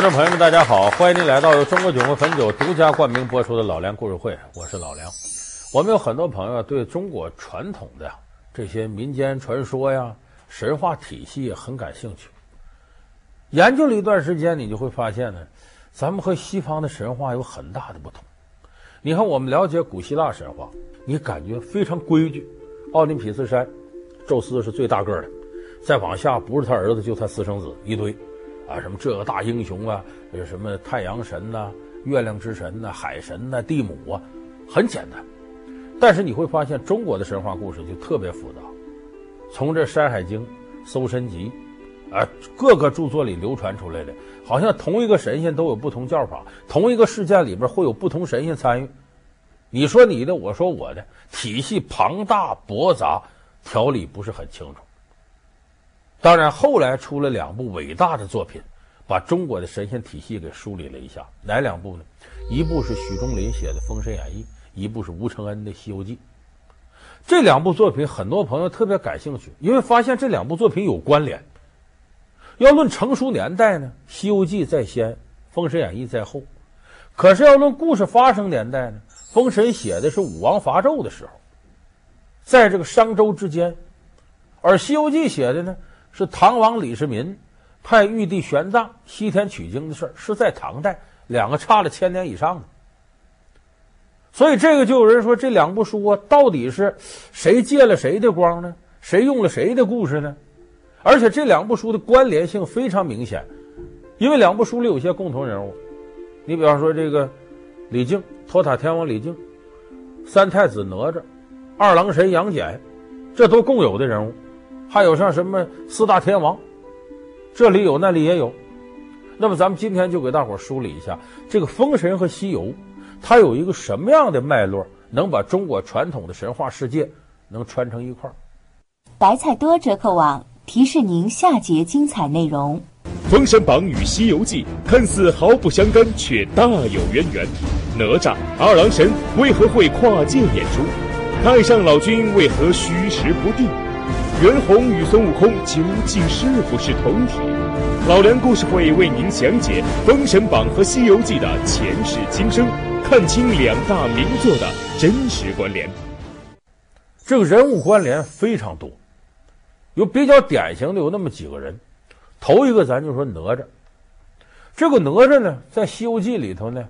观众朋友们，大家好！欢迎您来到由中国酒魂汾酒独家冠名播出的《老梁故事会》，我是老梁。我们有很多朋友对中国传统的这些民间传说呀、神话体系很感兴趣。研究了一段时间，你就会发现呢，咱们和西方的神话有很大的不同。你看，我们了解古希腊神话，你感觉非常规矩。奥林匹斯山，宙斯是最大个的，再往下不是他儿子，就他私生子一堆。啊，什么这个大英雄啊，有什么太阳神呐、月亮之神呐、海神呐、地母啊，很简单。但是你会发现，中国的神话故事就特别复杂。从这《山海经》《搜神集》，啊，各个著作里流传出来的，好像同一个神仙都有不同叫法，同一个事件里边会有不同神仙参与。你说你的，我说我的，体系庞大驳杂，条理不是很清楚。当然，后来出了两部伟大的作品，把中国的神仙体系给梳理了一下。哪两部呢？一部是许仲林写的《封神演义》，一部是吴承恩的《西游记》。这两部作品，很多朋友特别感兴趣，因为发现这两部作品有关联。要论成熟年代呢，《西游记》在先，《封神演义》在后。可是要论故事发生年代呢，《封神》写的是武王伐纣的时候，在这个商周之间，而《西游记》写的呢，是唐王李世民派玉帝玄奘西天取经的事儿，是在唐代，两个差了千年以上的。所以这个就有人说，这两部书啊，到底是谁借了谁的光呢？谁用了谁的故事呢？而且这两部书的关联性非常明显，因为两部书里有些共同人物。你比方说这个李靖，托塔天王李靖，三太子哪吒，二郎神杨戬，这都共有的人物。还有像什么四大天王，这里有那里也有。那么咱们今天就给大伙梳理一下这个《封神》和《西游》，它有一个什么样的脉络，能把中国传统的神话世界能穿成一块儿。白菜多折扣网提示您下节精彩内容：《封神榜》与《西游记》看似毫不相干，却大有渊源。哪吒、二郎神为何会跨界演出？太上老君为何虚实不定？袁弘与孙悟空究竟是不是同体？老梁故事会为您详解《封神榜》和《西游记》的前世今生，看清两大名作的真实关联。这个人物关联非常多，有比较典型的有那么几个人。头一个，咱就说哪吒。这个哪吒呢，在《西游记》里头呢，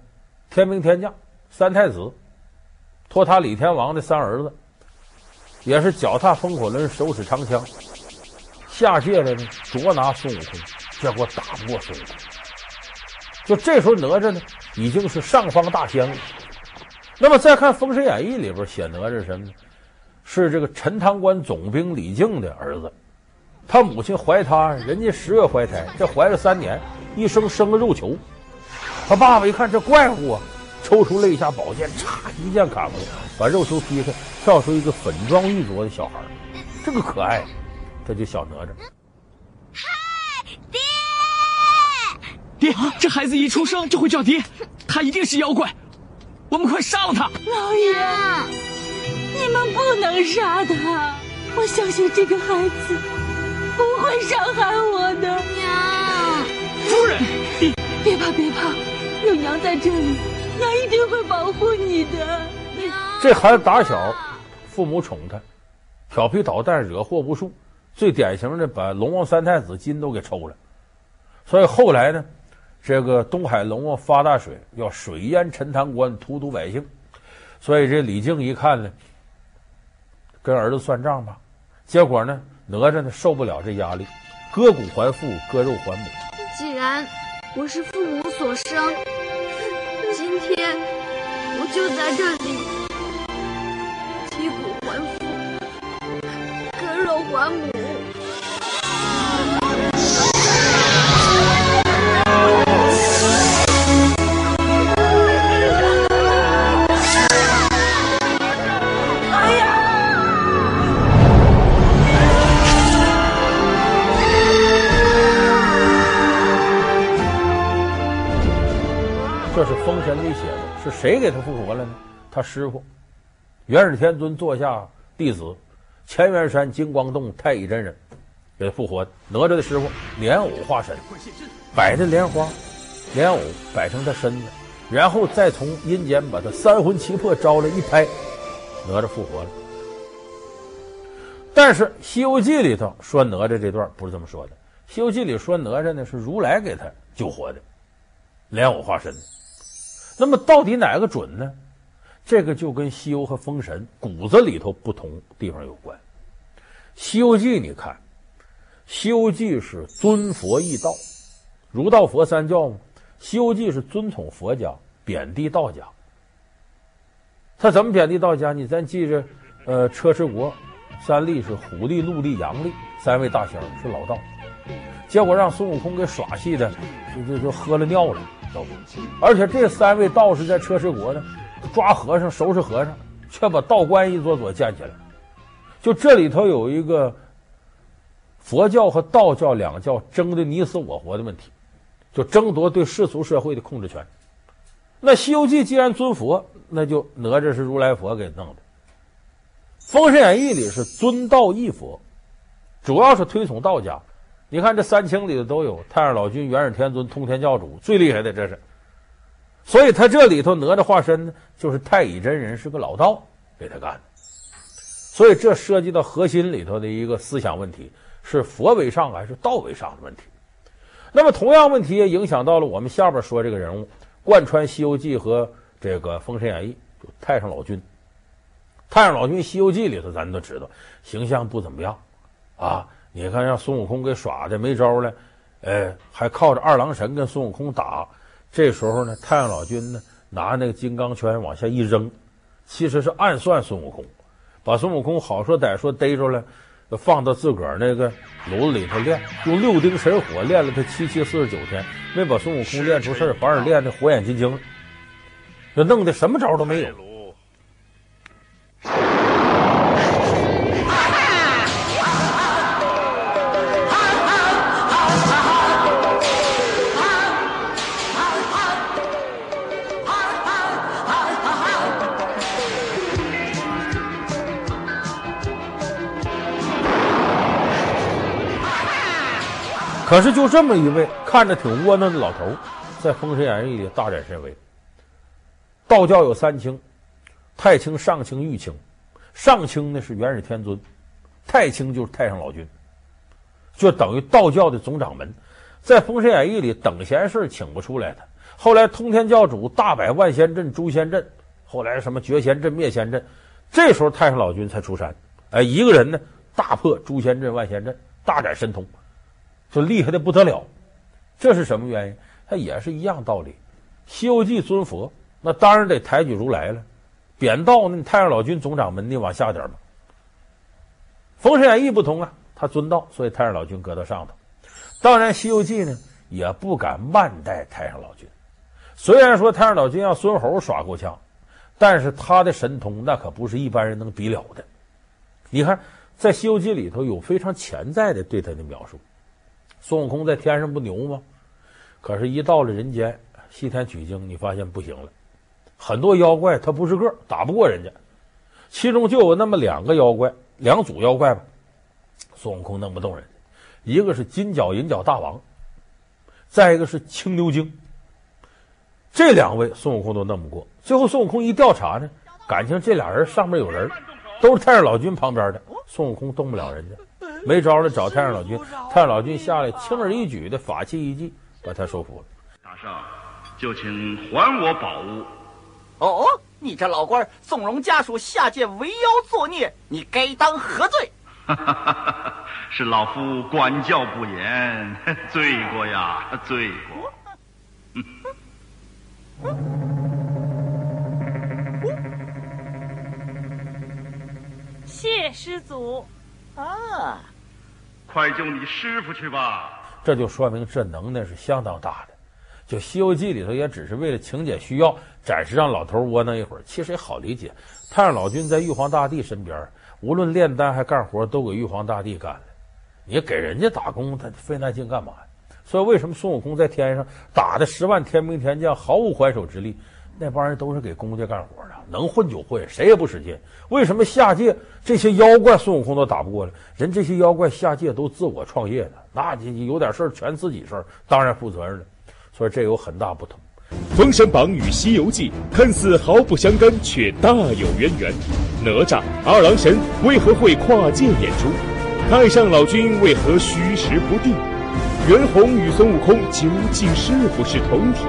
天兵天将三太子，托塔李天王的三儿子。也是脚踏风火轮，手持长枪，下界来呢捉拿孙悟空，结果打不过孙悟空。就这时候哪吒呢已经是上方大仙了。那么再看《封神演义》里边写哪吒什么呢？是这个陈塘关总兵李靖的儿子，他母亲怀他，人家十月怀胎，这怀了三年，一生生个肉球。他爸爸一看这怪物啊。抽出肋下宝剑，嚓一剑砍过去，把肉球劈开，跳出一个粉妆玉琢的小孩，这个可爱，这就小哪吒。嗨，爹！爹，这孩子一出生就会叫爹，他一定是妖怪，我们快杀了他！老爷，你们不能杀他，我相信这个孩子不会伤害我的。娘，夫人，别怕别怕，有娘在这里。娘一定会保护你的。这孩子打小父母宠他，调皮捣蛋，惹祸无数。最典型的，把龙王三太子筋都给抽了。所以后来呢，这个东海龙王发大水，要水淹陈塘关，荼毒百姓。所以这李靖一看呢，跟儿子算账吧。结果呢，哪吒呢受不了这压力，割骨还父，割肉还母。既然我是父母所生。就在这里击骨还父，割肉还母。是谁给他复活了呢？他师傅，元始天尊座下弟子，乾元山金光洞太乙真人给他复活。哪吒的师傅莲藕化身，摆着莲花，莲藕摆成他身子，然后再从阴间把他三魂七魄招来一拍，哪吒复活了。但是《西游记》里头说哪吒这段不是这么说的，《西游记》里说哪吒呢是如来给他救活的，莲藕化身。那么到底哪个准呢？这个就跟西游和封神骨子里头不同地方有关。《西游记》你看，《西游记》是尊佛易道，儒道佛三教嘛，《西游记》是尊崇佛家，贬低道家。他怎么贬低道家？你咱记着，呃，车迟国。三力是虎力、鹿力、羊力，三位大仙是老道，结果让孙悟空给耍戏的，就就就喝了尿了，都。而且这三位道士在车迟国呢，抓和尚、收拾和尚，却把道观一座座建起来。就这里头有一个佛教和道教两教争的你死我活的问题，就争夺对世俗社会的控制权。那《西游记》既然尊佛，那就哪吒是如来佛给弄的。《封神演义》里是尊道义佛，主要是推崇道家。你看这三清里头都有太上老君、元始天尊、通天教主，最厉害的这是。所以他这里头哪吒化身呢，就是太乙真人是个老道给他干的。所以这涉及到核心里头的一个思想问题：是佛为上还是道为上的问题。那么同样问题也影响到了我们下边说这个人物，贯穿《西游记》和这个《封神演义》，就太上老君。太上老君《西游记》里头，咱都知道形象不怎么样，啊，你看让孙悟空给耍的没招了，呃，还靠着二郎神跟孙悟空打。这时候呢，太上老君呢拿那个金刚圈往下一扔，其实是暗算孙悟空，把孙悟空好说歹说逮着了，放到自个儿那个炉子里头练，用六丁神火练了他七七四十九天，没把孙悟空练出事，反而练的火眼金睛，这弄得什么招都没有。可是就这么一位看着挺窝囊的老头，在《封神演义》里大展神威。道教有三清，太清、上清、玉清。上清呢是元始天尊，太清就是太上老君，就等于道教的总掌门。在《封神演义》里，等闲事请不出来的。后来通天教主大摆万仙阵、诛仙阵，后来什么绝仙阵、灭仙阵，这时候太上老君才出山。哎，一个人呢大破诛仙阵、万仙阵，大展神通。就厉害的不得了，这是什么原因？他也是一样道理。《西游记》尊佛，那当然得抬举如来了。贬道呢，太上老君总掌门，你往下点嘛。《封神演义》不同啊，他尊道，所以太上老君搁到上头。当然，《西游记》呢也不敢慢待太上老君。虽然说太上老君让孙猴耍够枪，但是他的神通那可不是一般人能比了的。你看，在《西游记》里头有非常潜在的对他的描述。孙悟空在天上不牛吗？可是，一到了人间，西天取经，你发现不行了。很多妖怪他不是个，打不过人家。其中就有那么两个妖怪，两组妖怪吧。孙悟空弄不动人，一个是金角银角大王，再一个是青牛精。这两位孙悟空都弄不过。最后孙悟空一调查呢，感情这俩人上面有人，都是太上老君旁边的。孙悟空动不了人家。没招了，找太上老君。太上老君下来，轻而易举的法器一祭，把他收服了。大圣，就请还我宝物。哦，你这老官纵容家属下界为妖作孽，你该当何罪？是老夫管教不严，罪过呀，罪过。谢师祖。啊。快救你师傅去吧！这就说明这能耐是相当大的。就《西游记》里头也只是为了情节需要，暂时让老头窝囊一会儿，其实也好理解。太上老君在玉皇大帝身边，无论炼丹还干活，都给玉皇大帝干了。你给人家打工，他费那劲干嘛呀？所以为什么孙悟空在天上打的十万天兵天将毫无还手之力？那帮人都是给公家干活的，能混就混，谁也不使劲。为什么下界这些妖怪孙悟空都打不过了？人这些妖怪下界都自我创业的，那你有点事儿全自己事儿，当然负责任了。所以这有很大不同。《封神榜》与《西游记》看似毫不相干，却大有渊源。哪吒、二郎神为何会跨界演出？太上老君为何虚实不定？袁弘与孙悟空究竟是不是同体？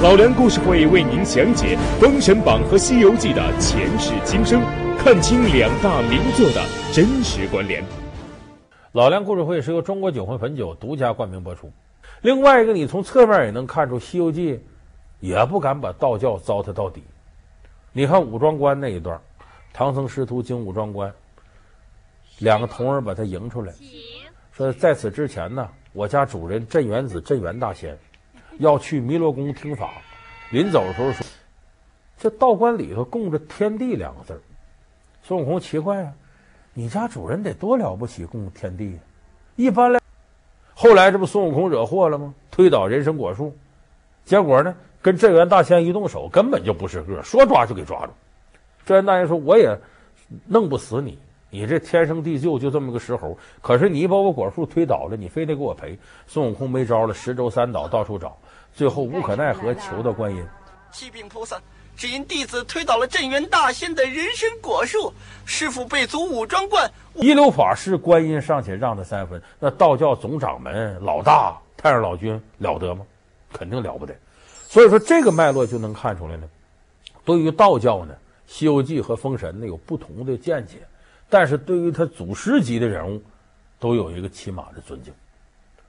老梁故事会为您详解《封神榜》和《西游记》的前世今生，看清两大名作的真实关联。老梁故事会是由中国酒魂汾酒独家冠名播出。另外一个，你从侧面也能看出，《西游记》也不敢把道教糟蹋到底。你看武装关那一段，唐僧师徒经武装关，两个童儿把他迎出来，说在此之前呢，我家主人镇元子镇元大仙要去弥罗宫听法，临走的时候说，这道观里头供着天地两个字。孙悟空奇怪啊，你家主人得多了不起供天地啊？一般来，后来这不孙悟空惹祸了吗？推倒人参果树，结果呢？跟镇元大仙一动手，根本就不是个，说抓就给抓住。镇元大仙说：“我也弄不死你，你这天生地就就这么个石猴。可是你把我果树推倒了，你非得给我赔。”孙悟空没招了，十洲三岛到处找，最后无可奈何，求到观音。启禀菩萨，只因弟子推倒了镇元大仙的人参果树，师傅被阻武装观。一流法师，观音尚且让他三分，那道教总掌门老大太上老君了得吗？肯定了不得。所以说，这个脉络就能看出来呢。对于道教呢，《西游记》和《封神》呢有不同的见解，但是对于他祖师级的人物，都有一个起码的尊敬。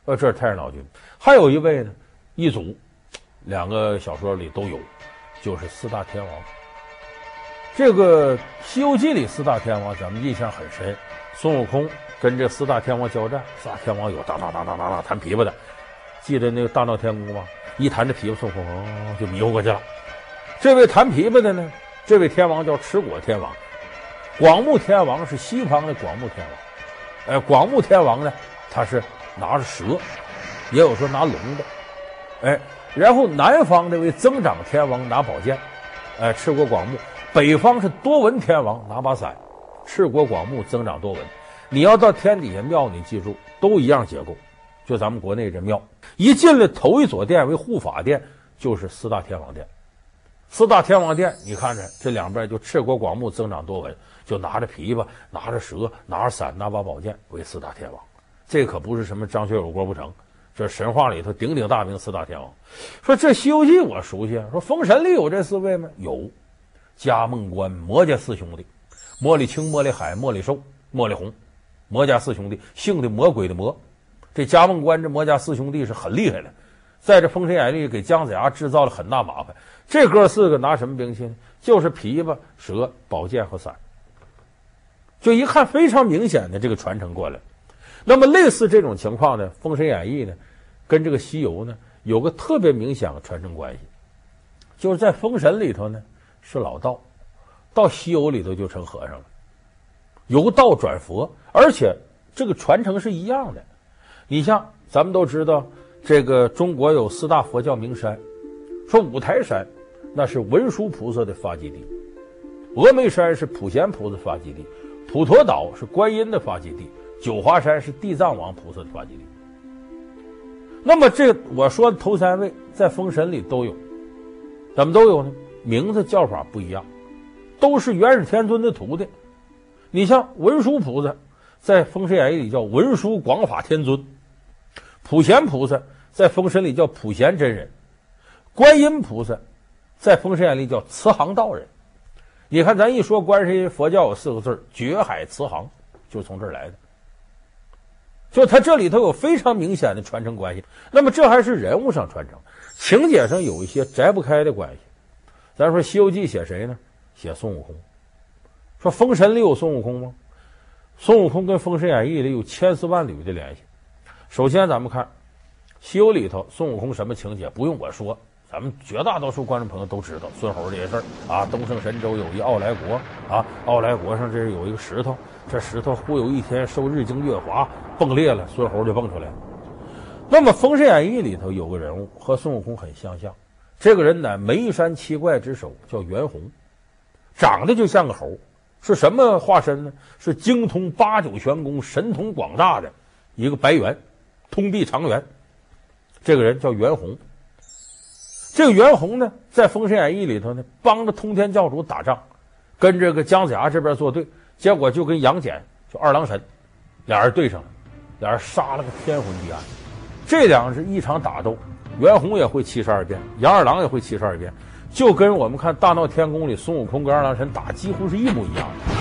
呃，这是太上老君，还有一位呢，一组，两个小说里都有，就是四大天王。这个《西游记》里四大天王，咱们印象很深。孙悟空跟这四大天王交战，四大天王有当当当当当当弹琵琶的，记得那个大闹天宫吗？一弹着琵琶，孙悟空就迷糊过去了。这位弹琵琶的呢，这位天王叫持果天王。广目天王是西方的广目天王。哎，广目天王呢，他是拿着蛇，也有说拿龙的。哎，然后南方这位增长天王拿宝剑，哎，赤果广目。北方是多闻天王拿把伞，赤果广目，增长多闻。你要到天底下庙，你记住，都一样结构。就咱们国内这庙，一进来头一所殿为护法殿，就是四大天王殿。四大天王殿，你看着这两边就赤果广目增长多闻，就拿着琵琶，拿着蛇，拿着伞，拿把宝剑为四大天王。这可不是什么张学友郭富城，这神话里头鼎鼎大名四大天王。说这《西游记》我熟悉，说《封神》里有这四位吗？有，葭梦关魔家四兄弟，魔里青、魔里海、魔里寿、魔里红，魔家四兄弟，姓的魔鬼的魔。这葭梦关这魔家四兄弟是很厉害的，在这《封神演义》给姜子牙制造了很大麻烦。这哥四个拿什么兵器呢？就是琵琶、蛇、宝剑和伞。就一看非常明显的这个传承过来。那么类似这种情况呢，《封神演义》呢，跟这个《西游》呢有个特别明显的传承关系，就是在《封神》里头呢是老道，到《西游》里头就成和尚了，由道转佛，而且这个传承是一样的。你像咱们都知道，这个中国有四大佛教名山，说五台山那是文殊菩萨的发迹地，峨眉山是普贤菩萨发迹地，普陀岛是观音的发迹地，九华山是地藏王菩萨的发迹地。那么这我说的头三位在封神里都有，怎么都有呢？名字叫法不一样，都是元始天尊的徒弟。你像文殊菩萨，在封神演义里叫文殊广法天尊。普贤菩萨在《封神》里叫普贤真人，观音菩萨在《封神演义》里叫慈航道人。你看，咱一说观世音佛教有四个字绝海慈航，就从这儿来的。就他这里头有非常明显的传承关系。那么这还是人物上传承，情节上有一些摘不开的关系。咱说《西游记》写谁呢？写孙悟空。说《封神》里有孙悟空吗？孙悟空跟《封神演义》里有千丝万缕的联系。首先，咱们看《西游》里头孙悟空什么情节？不用我说，咱们绝大多数观众朋友都知道孙猴这些事儿啊。东胜神州有一傲来国啊，傲来国上这有一个石头，这石头忽有一天受日精月华崩裂了，孙猴就蹦出来了。那么《封神演义》里头有个人物和孙悟空很相像，这个人呢，眉山七怪之首叫袁弘，长得就像个猴，是什么化身呢？是精通八九玄功、神通广大的一个白猿。通臂长猿，这个人叫袁弘。这个袁弘呢，在《封神演义》里头呢，帮着通天教主打仗，跟这个姜子牙这边作对，结果就跟杨戬就二郎神俩人对上了，俩人杀了个天昏地暗。这两是一场打斗，袁弘也会七十二变，杨二郎也会七十二变，就跟我们看《大闹天宫》里孙悟空跟二郎神打几乎是一模一样的。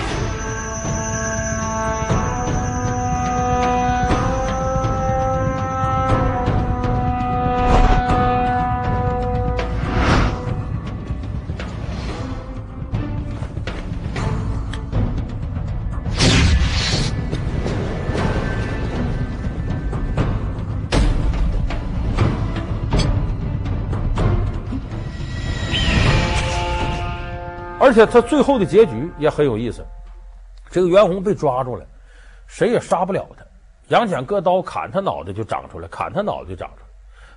而且他最后的结局也很有意思，这个袁弘被抓住了，谁也杀不了他。杨戬割刀砍他脑袋就长出来，砍他脑袋就长出来。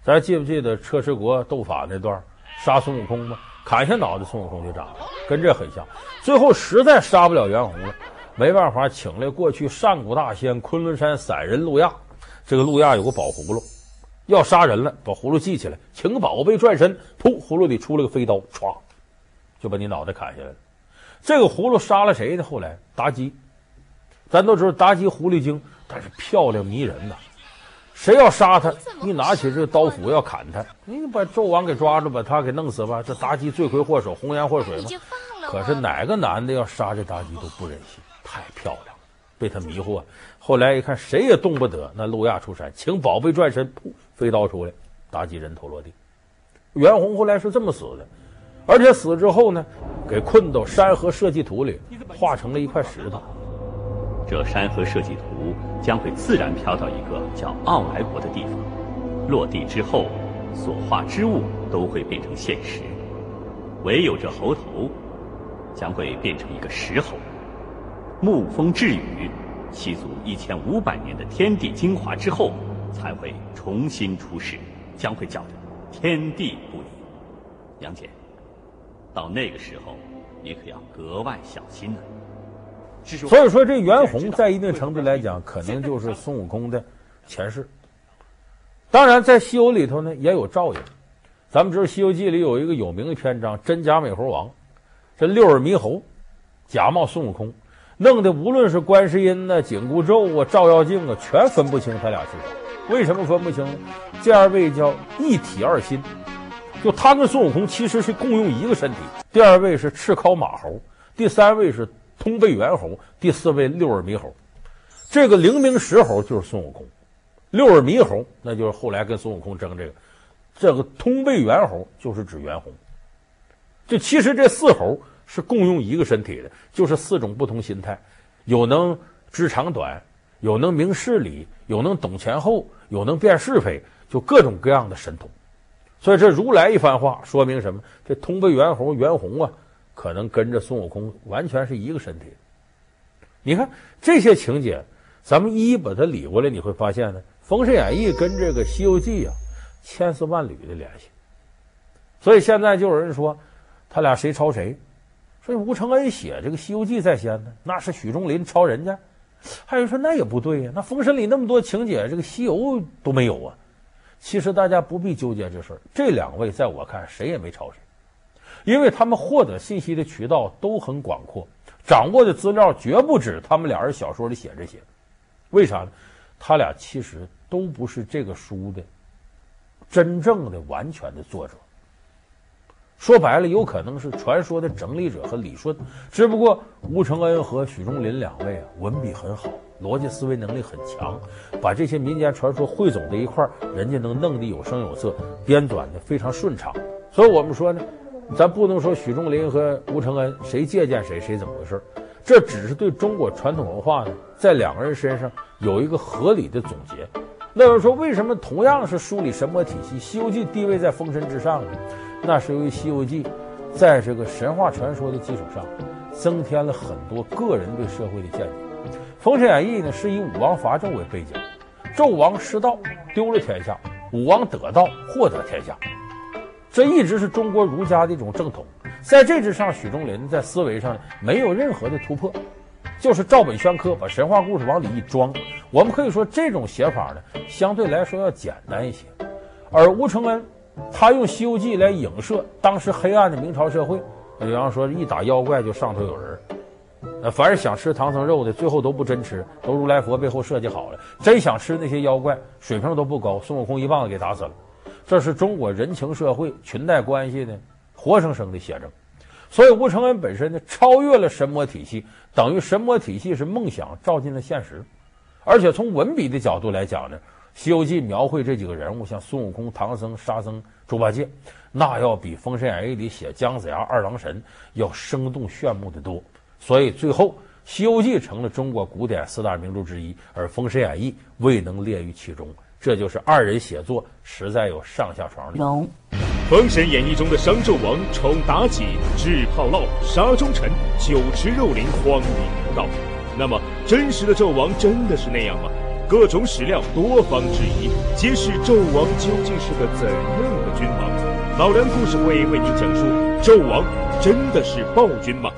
大家记不记得车迟国斗法那段杀孙悟空吗？砍下脑袋，孙悟空就长了，跟这很像。最后实在杀不了袁弘了，没办法，请来过去上古大仙昆仑山散人路亚。这个路亚有个宝葫芦，要杀人了，把葫芦系起来，请个宝贝转身，噗，葫芦里出了个飞刀，歘。就把你脑袋砍下来了。这个葫芦杀了谁呢？后来妲己，咱都知道妲己狐狸精，但是漂亮迷人呐。谁要杀她，一拿起这个刀斧要砍她，你把纣王给抓住，把他给弄死吧。这妲己罪魁祸首，红颜祸水嘛。可是哪个男的要杀这妲己都不忍心，太漂亮了，被她迷惑。后来一看谁也动不得，那路亚出山，请宝贝转身，噗，飞刀出来，妲己人头落地。袁弘后来是这么死的。而且死之后呢，给困到山河社稷图里，化成了一块石头。这山河社稷图将会自然飘到一个叫奥来国的地方，落地之后，所画之物都会变成现实。唯有这猴头，将会变成一个石猴。沐风治雨，吸足一千五百年的天地精华之后，才会重新出世，将会叫得天地不离。杨戬。到那个时候，你可要格外小心了。所以说，这袁弘在一定程度来讲，可能就是孙悟空的前世。当然，在《西游》里头呢，也有照应。咱们知道，《西游记》里有一个有名的篇章——真假美猴王。这六耳猕猴假冒孙悟空，弄得无论是观世音呐、紧箍咒啊、照妖镜啊，全分不清他俩是谁。为什么分不清呢？这二位叫一体二心。就他跟孙悟空其实是共用一个身体。第二位是赤尻马猴，第三位是通背猿猴，第四位六耳猕猴。这个灵明石猴就是孙悟空，六耳猕猴那就是后来跟孙悟空争这个。这个通背猿猴就是指猿猴。就其实这四猴是共用一个身体的，就是四种不同心态：有能知长短，有能明事理，有能懂前后，有能辨是非，就各种各样的神通。所以这如来一番话说明什么？这通背猿猴袁弘啊，可能跟着孙悟空完全是一个身体。你看这些情节，咱们一一把它理过来，你会发现呢，《封神演义》跟这个《西游记》啊，千丝万缕的联系。所以现在就有人说，他俩谁抄谁？所以吴承恩写这个《西游记》在先呢，那是许仲林抄人家。还有人说那也不对呀，那《封神》里那么多情节，这个《西游》都没有啊。其实大家不必纠结这事儿，这两位在我看谁也没抄谁，因为他们获得信息的渠道都很广阔，掌握的资料绝不止他们俩人小说里写这些。为啥呢？他俩其实都不是这个书的真正的完全的作者。说白了，有可能是传说的整理者和理顺，只不过吴承恩和许仲林两位啊，文笔很好。逻辑思维能力很强，把这些民间传说汇总在一块儿，人家能弄得有声有色，编纂的非常顺畅。所以我们说呢，咱不能说许仲林和吴承恩谁借鉴谁，谁怎么回事，这只是对中国传统文化呢，在两个人身上有一个合理的总结。那有人说，为什么同样是梳理神魔体系，《西游记》地位在封神之上呢？那是由于《西游记》在这个神话传说的基础上，增添了很多个人对社会的见解。《封神演义》呢，是以武王伐纣为背景，纣王失道丢了天下，武王得道获得天下，这一直是中国儒家的一种正统。在这之上，许仲林在思维上没有任何的突破，就是照本宣科，把神话故事往里一装。我们可以说，这种写法呢，相对来说要简单一些。而吴承恩他用《西游记》来影射当时黑暗的明朝社会。比方说，一打妖怪就上头有人，呃，凡是想吃唐僧肉的，最后都不真吃，都如来佛背后设计好了。真想吃那些妖怪，水平都不高，孙悟空一棒子给打死了。这是中国人情社会、裙带关系的活生生的写证。所以，吴承恩本身呢，超越了神魔体系，等于神魔体系是梦想照进了现实。而且从文笔的角度来讲呢，《西游记》描绘这几个人物，像孙悟空、唐僧、沙僧、猪八戒。那要比《封神演义》里写姜子牙、二郎神要生动炫目的多，所以最后《西游记》成了中国古典四大名著之一，而《封神演义》未能列于其中。这就是二人写作实在有上下床的。龙，《封神演义》中的商纣王宠妲己、制炮烙、杀忠臣、酒池肉林、荒淫无道。那么，真实的纣王真的是那样吗？各种史料多方质疑，揭示纣王究竟是个怎样的君王？老梁故事会为您讲述：纣王真的是暴君吗？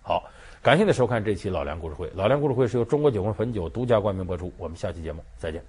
好，感谢您收看这期老梁故事会。老梁故事会是由中国酒魂汾酒独家冠名播出。我们下期节目再见。